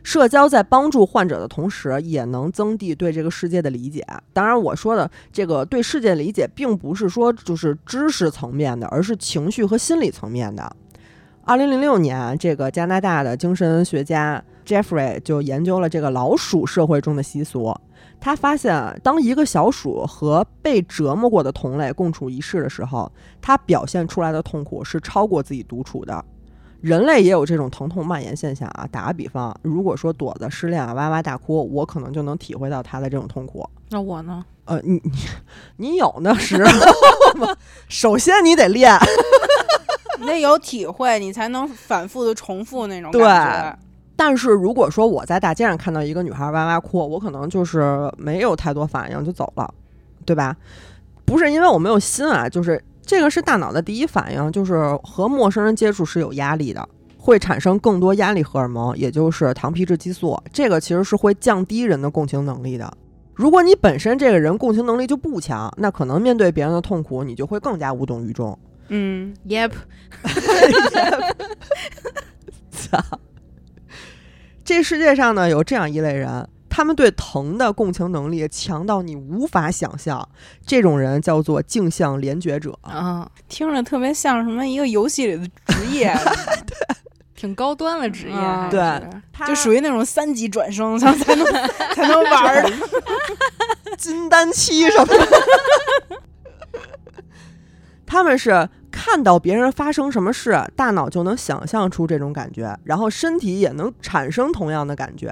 社交在帮助患者的同时，也能增递对这个世界的理解。当然，我说的这个对世界理解，并不是说就是知识层面的，而是情绪和心理层面的。二零零六年，这个加拿大的精神学家 Jeffrey 就研究了这个老鼠社会中的习俗。他发现，当一个小鼠和被折磨过的同类共处一室的时候，它表现出来的痛苦是超过自己独处的。人类也有这种疼痛蔓延现象啊。打个比方，如果说朵子失恋啊，哇哇大哭，我可能就能体会到她的这种痛苦。那我呢？呃，你你 你有那时候吗？首先你得练，你得有体会，你才能反复的重复那种对感但是如果说我在大街上看到一个女孩哇哇哭，我可能就是没有太多反应就走了，对吧？不是因为我没有心啊，就是这个是大脑的第一反应，就是和陌生人接触是有压力的，会产生更多压力荷尔蒙，也就是糖皮质激素，这个其实是会降低人的共情能力的。如果你本身这个人共情能力就不强，那可能面对别人的痛苦，你就会更加无动于衷。嗯，Yep，操！这世界上呢有这样一类人，他们对疼的共情能力强到你无法想象。这种人叫做镜像联觉者。啊，听着特别像什么一个游戏里的职业，挺高端的职业，对就属于那种三级转生才才能才能玩儿的。金丹期什么的。他们是看到别人发生什么事，大脑就能想象出这种感觉，然后身体也能产生同样的感觉。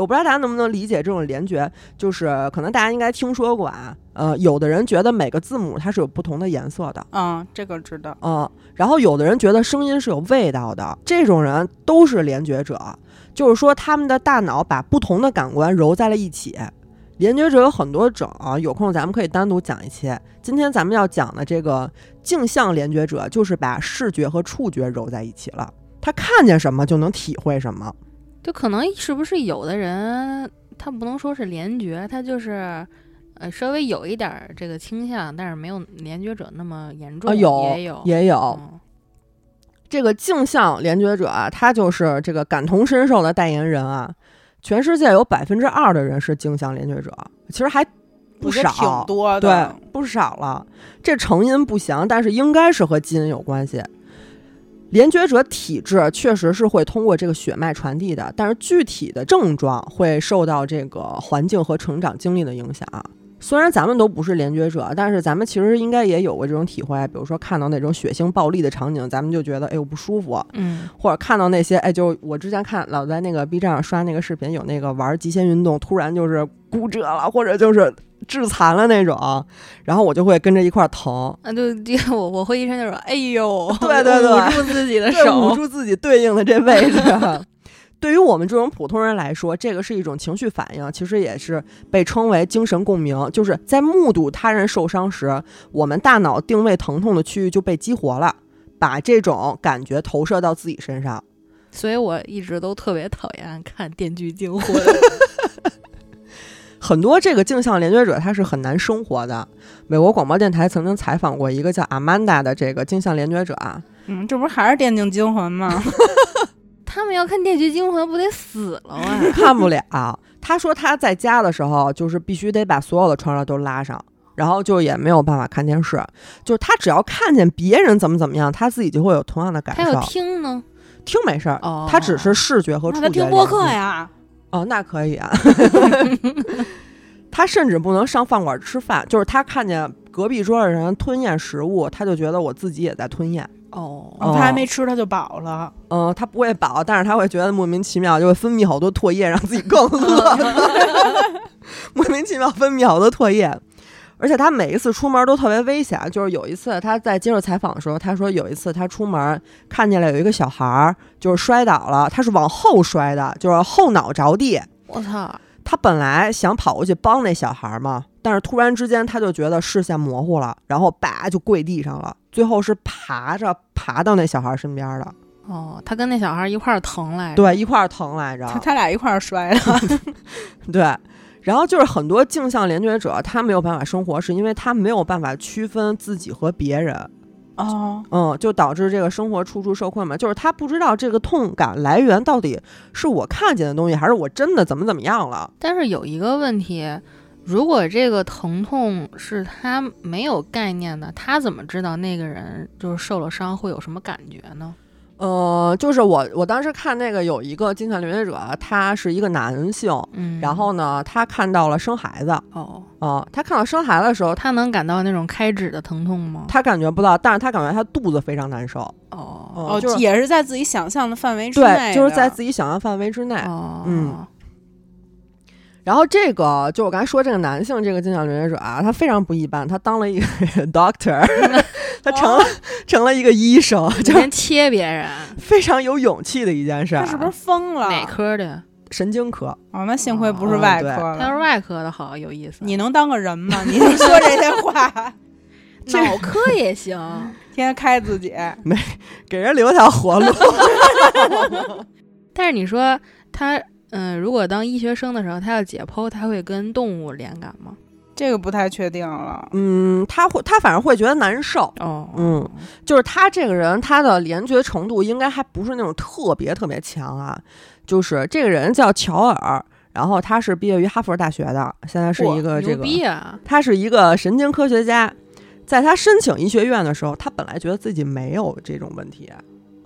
我不知道大家能不能理解这种联觉，就是可能大家应该听说过啊，呃，有的人觉得每个字母它是有不同的颜色的，嗯，这个知道。嗯，然后有的人觉得声音是有味道的，这种人都是联觉者，就是说他们的大脑把不同的感官揉在了一起。联觉者有很多种啊，有空咱们可以单独讲一些。今天咱们要讲的这个镜像联觉者，就是把视觉和触觉揉在一起了，他看见什么就能体会什么。就可能是不是有的人他不能说是联觉，他就是呃稍微有一点儿这个倾向，但是没有联觉者那么严重，啊，有也有也有，嗯这个镜像联觉者啊，他就是这个感同身受的代言人啊。全世界有百分之二的人是镜像联觉者，其实还不少，挺多对。，不少了。这成因不详，但是应该是和基因有关系。联觉者体质确实是会通过这个血脉传递的，但是具体的症状会受到这个环境和成长经历的影响。虽然咱们都不是联觉者，但是咱们其实应该也有过这种体会，比如说看到那种血腥暴力的场景，咱们就觉得哎呦不舒服，嗯，或者看到那些哎，就我之前看老在那个 B 站上刷那个视频，有那个玩极限运动突然就是骨折了，或者就是致残了那种，然后我就会跟着一块儿疼，啊就就我我会一声就说哎呦，对对对捂住自己的手捂，住自己对应的这位置。对于我们这种普通人来说，这个是一种情绪反应，其实也是被称为精神共鸣。就是在目睹他人受伤时，我们大脑定位疼痛的区域就被激活了，把这种感觉投射到自己身上。所以我一直都特别讨厌看《电锯惊魂》很多这个镜像联觉者他是很难生活的。美国广播电台曾经采访过一个叫阿曼达的这个镜像联觉者啊，嗯，这不是还是电竞惊魂吗？他们要看《电锯惊魂》，不得死了啊！看不了。他说他在家的时候就是必须得把所有的窗帘都拉上，然后就也没有办法看电视。就是他只要看见别人怎么怎么样，他自己就会有同样的感他要受。听呢，听没事儿，哦，他只是视觉和触觉他觉。听播客。呀。哦，那可以啊。他甚至不能上饭馆吃饭，就是他看见隔壁桌的人吞咽食物，他就觉得我自己也在吞咽。哦，哦他还没吃，他就饱了。嗯，他不会饱，但是他会觉得莫名其妙，就会分泌好多唾液，让自己更饿。莫名其妙分泌好多唾液，而且他每一次出门都特别危险。就是有一次他在接受采访的时候，他说有一次他出门看见了有一个小孩儿，就是摔倒了，他是往后摔的，就是后脑着地。我操，他本来想跑过去帮那小孩嘛，但是突然之间他就觉得视线模糊了，然后叭就跪地上了，最后是爬着爬到那小孩身边的，哦，他跟那小孩一块儿疼来着，对，一块儿疼来着，他他俩一块儿摔的。对。然后就是很多镜像联觉者，他没有办法生活，是因为他没有办法区分自己和别人，哦，嗯，就导致这个生活处处受困嘛。就是他不知道这个痛感来源到底是我看见的东西，还是我真的怎么怎么样了。但是有一个问题，如果这个疼痛是他没有概念的，他怎么知道那个人就是受了伤会有什么感觉呢？呃，就是我我当时看那个有一个镜像联觉者，他是一个男性，嗯，然后呢，他看到了生孩子，哦，啊、他看到生孩子的时候，他他能感到那种开指的疼痛吗？他感觉不到，但是他感觉他肚子非常难受，哦，哦，就是也是在自己想象的范围之内对，就是在自己想象范围之内。哦，嗯然后这个就我刚才说这个男性这个精神领域者啊，他非常不一般，他当了一个 doctor，他成了、成了一个医生，就先切别人，非常有勇气的一件事儿。他是不是疯了？哪科的？神经科？哦，那幸亏不是外科他要是。外科的好有意思，你能当个人吗？你说这些话，脑科也行。天天开自己，没给人留条活路。但是你说他，嗯、如果当医学生的时候，他要解剖，他会跟动物连感吗？这个不太确定了。嗯，他会，他反正会觉得难受。哦，嗯，就是他这个人，他的联觉程度应该还不是那种特别特别强啊。就是这个人叫乔尔，然后他是毕业于哈佛大学的，现在是一个这个！他是一个神经科学家。在他申请医学院的时候，他本来觉得自己没有这种问题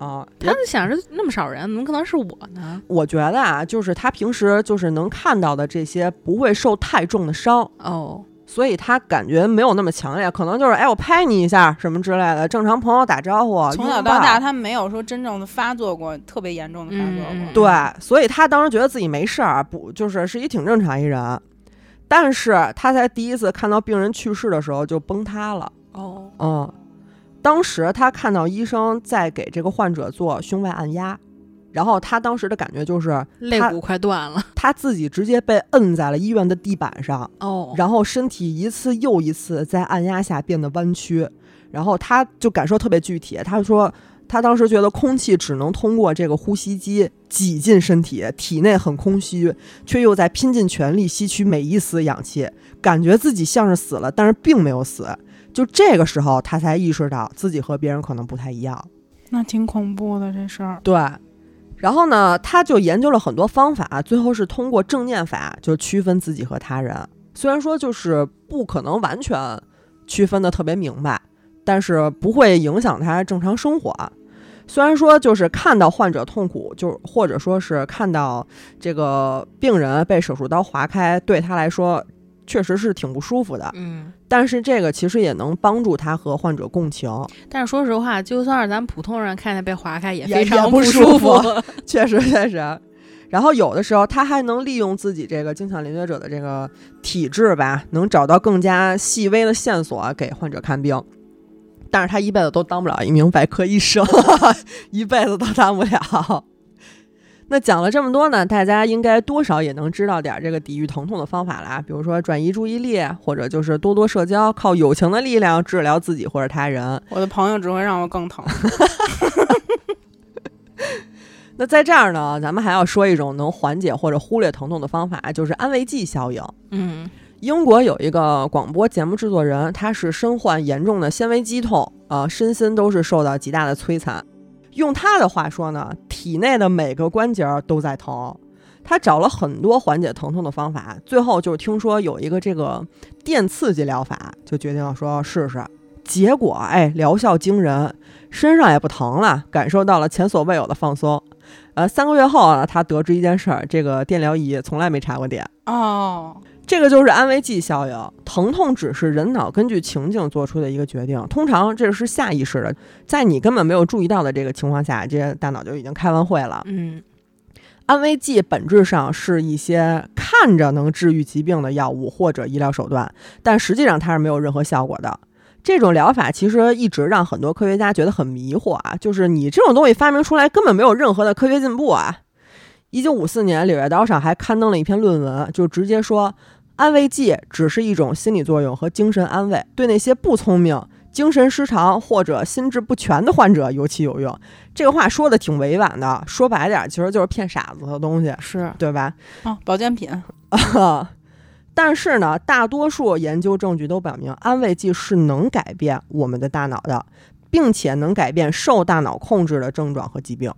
啊。他们想着那么少人，怎么可能是我呢？我觉得啊，就是他平时就是能看到的这些不会受太重的伤，哦，所以他感觉没有那么强烈，可能就是哎我拍你一下什么之类的，正常朋友打招呼，从小到大，他没有说真正的发作过，特别严重的发作过。嗯。对，所以他当时觉得自己没事儿，不就是是一挺正常一人，但是他在第一次看到病人去世的时候就崩塌了，哦，嗯，当时他看到医生在给这个患者做胸外按压，然后他当时的感觉就是肋骨快断了。他自己直接被摁在了医院的地板上，哦，然后身体一次又一次在按压下变得弯曲，然后他就感受特别具体。他说他当时觉得空气只能通过这个呼吸机挤进身体，体内很空虚，却又在拼尽全力吸取每一丝氧气，感觉自己像是死了，但是并没有死。就这个时候，他才意识到自己和别人可能不太一样。那挺恐怖的这事儿。对，然后呢，他就研究了很多方法，最后是通过正念法就区分自己和他人。虽然说就是不可能完全区分的特别明白，但是不会影响他正常生活。虽然说就是看到患者痛苦，就或者说是看到这个病人被手术刀划开，对他来说确实是挺不舒服的。嗯，但是这个其实也能帮助他和患者共情。但是说实话，就算是咱普通人看见被划开，也也非常不舒舒服 确实确实。然后有的时候他还能利用自己这个精巧联觉者的这个体质吧，能找到更加细微的线索给患者看病。但是他一辈子都当不了一名外科医生，一辈子都当不了。那讲了这么多呢，大家应该多少也能知道点这个抵御疼痛的方法啦，比如说转移注意力，或者就是多多社交，靠友情的力量治疗自己或者他人。我的朋友只会让我更疼。那在这儿呢，咱们还要说一种能缓解或者忽略疼痛的方法，就是安慰剂效应。嗯，英国有一个广播节目制作人，他是身患严重的纤维肌痛，呃，身心都是受到极大的摧残。用他的话说呢，体内的每个关节都在疼。他找了很多缓解疼痛的方法，最后就是听说有一个这个电刺激疗法，就决定说试试。结果哎，疗效惊人，身上也不疼了，感受到了前所未有的放松。呃，三个月后啊，他得知一件事儿，这个电疗仪从来没插过电。哦，这个就是安慰剂效应，疼痛只是人脑根据情境做出的一个决定，通常这是下意识的，在你根本没有注意到的这个情况下，这些大脑就已经开完会了。嗯，安慰剂本质上是一些看着能治愈疾病的药物或者医疗手段，但实际上它是没有任何效果的。这种疗法其实一直让很多科学家觉得很迷惑啊，就是你这种东西发明出来根本没有任何的科学进步啊。一九五四年，《柳叶刀》上还刊登了一篇论文，就直接说安慰剂只是一种心理作用和精神安慰，对那些不聪明、精神失常或者心智不全的患者尤其有用。这个话说的挺委婉的，说白点儿，其实就是骗傻子的东西，是，对吧？哦，保健品。但是呢，大多数研究证据都表明，安慰剂是能改变我们的大脑的，并且能改变受大脑控制的症状和疾病。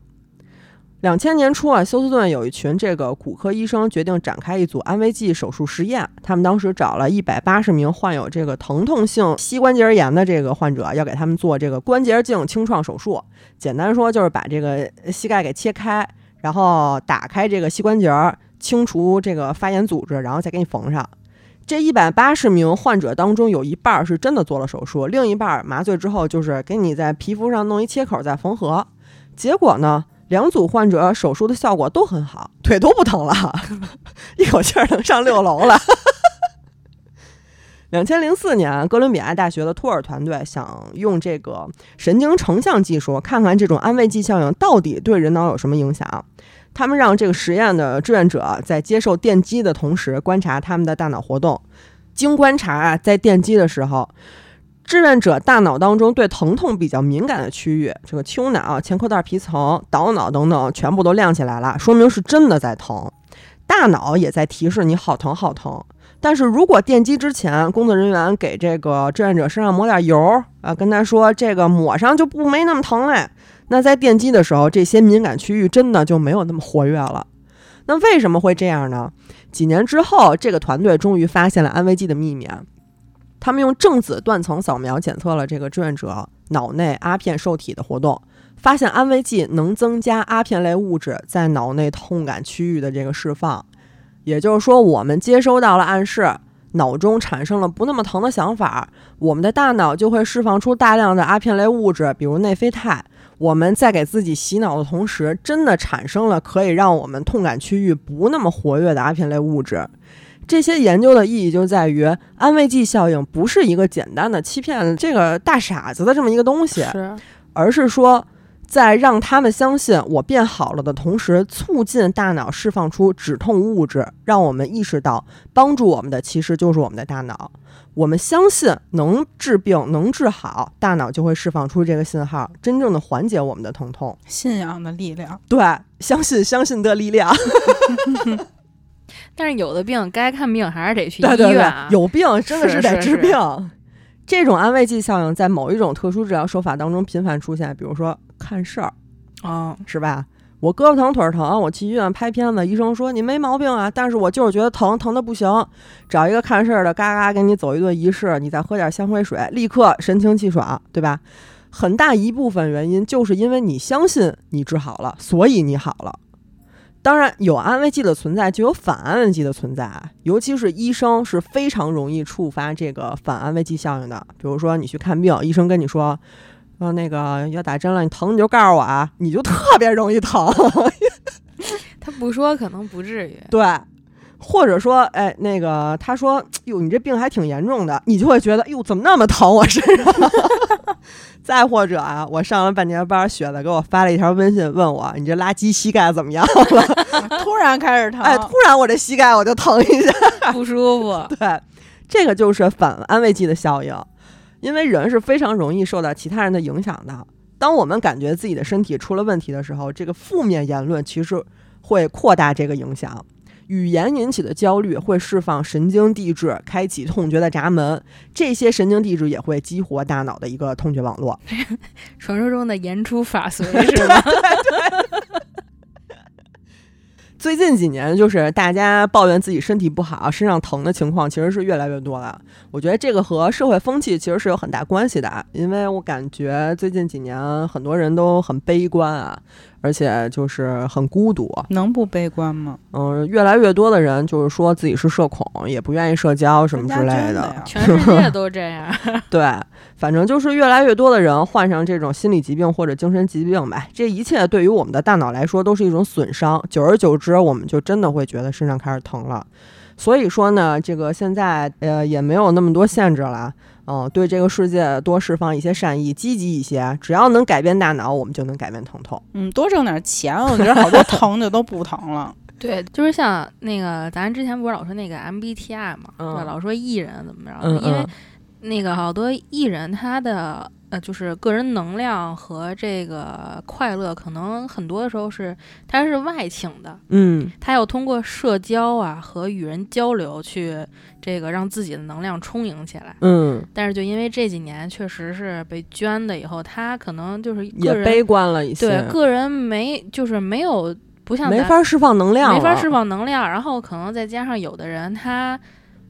两千年初啊，休斯顿有一群这个骨科医生决定展开一组安慰剂手术实验。他们当时找了一百八十名患有这个疼痛性膝关节炎的这个患者，要给他们做这个关节镜清创手术。简单说就是把这个膝盖给切开，然后打开这个膝关节，清除这个发炎组织，然后再给你缝上。这一百八十名患者当中，有一半是真的做了手术，另一半麻醉之后就是给你在皮肤上弄一切口再缝合。结果呢，两组患者手术的效果都很好，腿都不疼了，一口气儿能上六楼了。两千零四年，哥伦比亚大学的托尔团队想用这个神经成像技术，看看这种安慰剂效应到底对人脑有什么影响。他们让这个实验的志愿者在接受电击的同时，观察他们的大脑活动。经观察，在电击的时候，志愿者大脑当中对疼痛比较敏感的区域，这个丘脑、前扣带皮层、导脑等等，全部都亮起来了，说明是真的在疼。大脑也在提示你好疼好疼。但是如果电击之前，工作人员给这个志愿者身上抹点油啊，跟他说这个抹上就不没那么疼嘞，那在电击的时候，这些敏感区域真的就没有那么活跃了。那为什么会这样呢？几年之后，这个团队终于发现了安慰剂的秘密。他们用正子断层扫描检测了这个志愿者脑内阿片受体的活动，发现安慰剂能增加阿片类物质在脑内痛感区域的这个释放。也就是说，我们接收到了暗示，脑中产生了不那么疼的想法，我们的大脑就会释放出大量的阿片类物质，比如内啡肽。我们在给自己洗脑的同时，真的产生了可以让我们痛感区域不那么活跃的阿片类物质。这些研究的意义就在于，安慰剂效应不是一个简单的欺骗这个大傻子的这么一个东西，是而是说。在让他们相信我变好了的同时，促进大脑释放出止痛物质，让我们意识到帮助我们的其实就是我们的大脑。我们相信能治病、能治好，大脑就会释放出这个信号，真正的缓解我们的疼痛。信仰的力量，对，相信相信的力量。但是有的病该看病还是得去医对对对院啊，，有病真的是得治是是病。这种安慰剂效应在某一种特殊治疗手法当中频繁出现，比如说看事儿。哦，是吧？我胳膊疼腿儿疼，我去医院拍片子，医生说你没毛病啊，但是我就是觉得疼，疼的不行。找一个看事儿的，嘎嘎给你走一顿仪式，你再喝点香灰水，立刻神清气爽，对吧？很大一部分原因就是因为你相信你治好了，所以你好了。当然，有安慰剂的存在，就有反安慰剂的存在啊。尤其是医生是非常容易触发这个反安慰剂效应的。比如说，你去看病，医生跟你说，说那个要打针了，你疼你就告诉我啊，你就特别容易疼。他不说可能不至于。对，或者说，哎，那个他说，哟，你这病还挺严重的，你就会觉得，哟，怎么那么疼我身上？再或者啊，我上了半年班，雪子给我发了一条微信，问我你这垃圾膝盖怎么样了？突然开始疼，哎，突然我这膝盖我就疼一下。不舒服，对，这个就是反安慰剂的效应，因为人是非常容易受到其他人的影响的。当我们感觉自己的身体出了问题的时候，这个负面言论其实会扩大这个影响。语言引起的焦虑会释放神经递质，开启痛觉的闸门，这些神经递质也会激活大脑的一个痛觉网络。传说中的言出法随是吧？最近几年，就是大家抱怨自己身体不好、身上疼的情况，其实是越来越多了。我觉得这个和社会风气其实是有很大关系的啊，因为我感觉最近几年很多人都很悲观啊，而且就是很孤独。能不悲观吗？嗯，越来越多的人就是说自己是社恐，也不愿意社交什么之类的。全世界都这样。对，反正就是越来越多的人患上这种心理疾病或者精神疾病呗。这一切对于我们的大脑来说都是一种损伤，久而久之，我们就真的会觉得身上开始疼了。所以说呢，这个现在呃也没有那么多限制了，嗯、对这个世界多释放一些善意，积极一些，只要能改变大脑，我们就能改变疼痛。嗯，多挣点钱，我觉得好多疼就都不疼了。对，就是像那个咱之前不是老说那个 MBTI 嘛，嗯对吧？老说艺人怎么着因为嗯那个好多艺人他的呃，就是个人能量和这个快乐，可能很多的时候是他是外倾的，嗯他要通过社交啊和与人交流去这个让自己的能量充盈起来。嗯，但是就因为这几年确实是被捐的以后，他可能就是也悲观了一些，对个人没就是没有不像咱没法释放能量，没法释放能量，然后可能再加上有的人他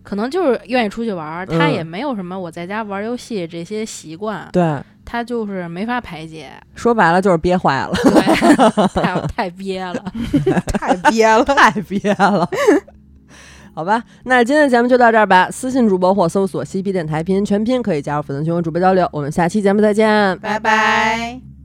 可能就是愿意出去玩儿，他嗯也没有什么我在家玩游戏这些习惯，对，他就是没法排解，说白了就是憋坏了，对，太 太憋了。太憋了。太憋了。好吧，那今天的节目就到这儿吧。私信主播或搜索“西皮电台”拼音全拼，可以加入粉丝群和主播交流。我们下期节目再见，拜拜。